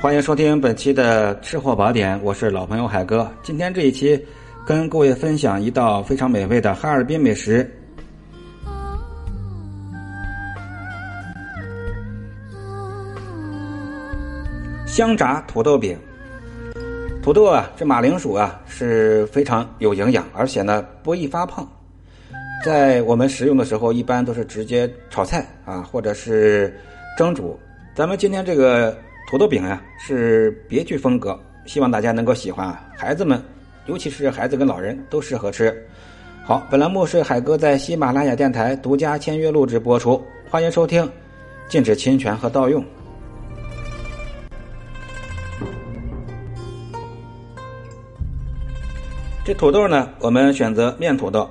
欢迎收听本期的吃货宝典，我是老朋友海哥。今天这一期跟各位分享一道非常美味的哈尔滨美食——香炸土豆饼。土豆啊，这马铃薯啊是非常有营养，而且呢不易发胖。在我们食用的时候，一般都是直接炒菜啊，或者是蒸煮。咱们今天这个。土豆饼呀是别具风格，希望大家能够喜欢啊！孩子们，尤其是孩子跟老人都适合吃。好，本栏目是海哥在喜马拉雅电台独家签约录制播出，欢迎收听，禁止侵权和盗用。这土豆呢，我们选择面土豆，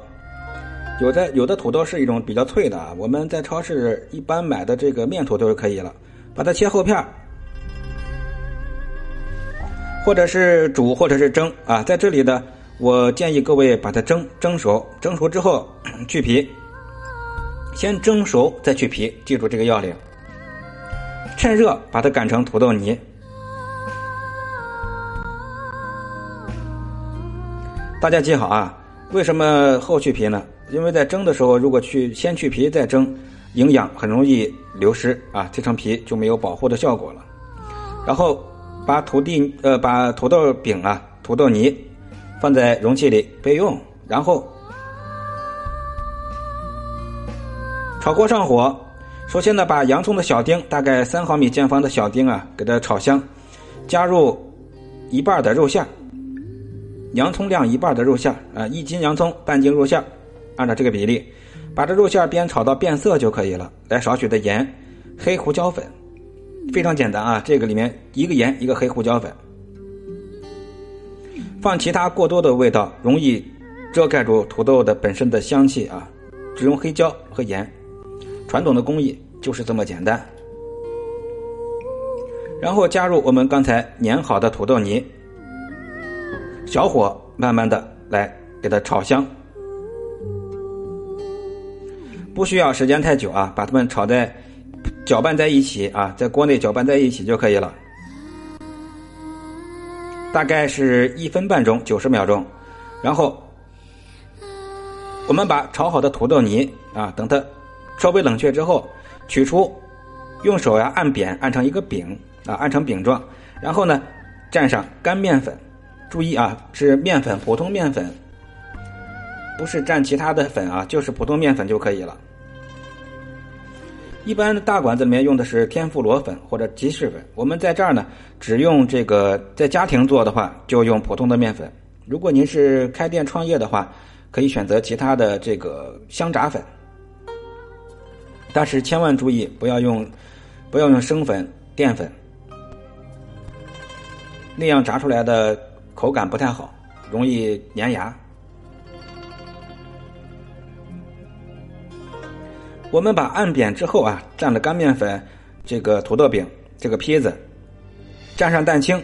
有的有的土豆是一种比较脆的啊，我们在超市一般买的这个面土豆就可以了，把它切厚片。或者是煮，或者是蒸啊，在这里呢，我建议各位把它蒸蒸熟，蒸熟之后 去皮，先蒸熟再去皮，记住这个要领。趁热把它擀成土豆泥。大家记好啊，为什么后去皮呢？因为在蒸的时候，如果去先去皮再蒸，营养很容易流失啊，这层皮就没有保护的效果了。然后。把土地呃，把土豆饼啊、土豆泥放在容器里备用。然后炒锅上火，首先呢，把洋葱的小丁，大概三毫米见方的小丁啊，给它炒香，加入一半的肉馅洋葱量一半的肉馅啊，一斤洋葱半斤肉馅按照这个比例，把这肉馅煸炒到变色就可以了。来少许的盐、黑胡椒粉。非常简单啊，这个里面一个盐，一个黑胡椒粉，放其他过多的味道容易遮盖住土豆的本身的香气啊，只用黑椒和盐，传统的工艺就是这么简单。然后加入我们刚才碾好的土豆泥，小火慢慢的来给它炒香，不需要时间太久啊，把它们炒在。搅拌在一起啊，在锅内搅拌在一起就可以了，大概是一分半钟，九十秒钟。然后我们把炒好的土豆泥啊，等它稍微冷却之后，取出，用手呀按扁，按成一个饼啊，按成饼状。然后呢，蘸上干面粉，注意啊，是面粉，普通面粉，不是蘸其他的粉啊，就是普通面粉就可以了。一般的大馆子里面用的是天妇罗粉或者鸡翅粉，我们在这儿呢，只用这个在家庭做的话，就用普通的面粉。如果您是开店创业的话，可以选择其他的这个香炸粉，但是千万注意不要用，不要用生粉、淀粉，那样炸出来的口感不太好，容易粘牙。我们把按扁之后啊，蘸了干面粉，这个土豆饼，这个坯子，蘸上蛋清，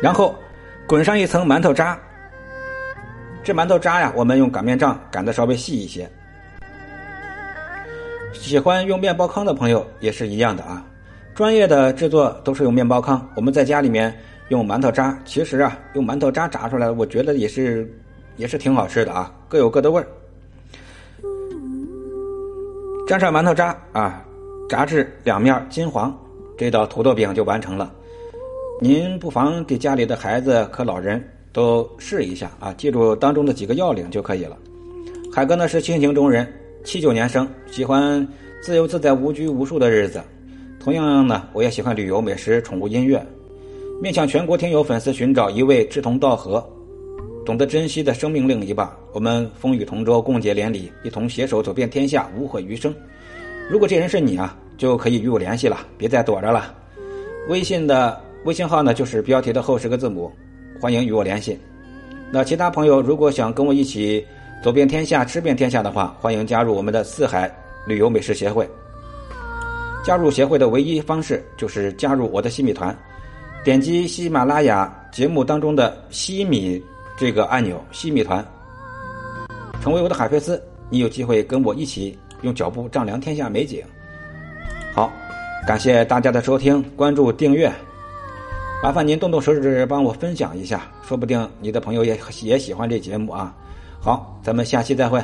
然后滚上一层馒头渣。这馒头渣呀，我们用擀面杖擀的稍微细一些。喜欢用面包糠的朋友也是一样的啊。专业的制作都是用面包糠，我们在家里面用馒头渣。其实啊，用馒头渣炸出来，我觉得也是也是挺好吃的啊，各有各的味儿。沾上馒头渣啊，炸至两面金黄，这道土豆饼就完成了。您不妨给家里的孩子和老人都试一下啊，记住当中的几个要领就可以了。海哥呢是性情中人，七九年生，喜欢自由自在、无拘无束的日子。同样呢，我也喜欢旅游、美食、宠物、音乐。面向全国听友粉丝寻找一位志同道合。懂得珍惜的生命另一半，我们风雨同舟，共结连理，一同携手走遍天下，无悔余生。如果这人是你啊，就可以与我联系了，别再躲着了。微信的微信号呢，就是标题的后十个字母，欢迎与我联系。那其他朋友如果想跟我一起走遍天下、吃遍天下的话，欢迎加入我们的四海旅游美食协会。加入协会的唯一方式就是加入我的西米团，点击喜马拉雅节目当中的西米。这个按钮，西米团，成为我的海飞丝，你有机会跟我一起用脚步丈量天下美景。好，感谢大家的收听、关注、订阅，麻烦您动动手指帮我分享一下，说不定你的朋友也也喜欢这节目啊。好，咱们下期再会。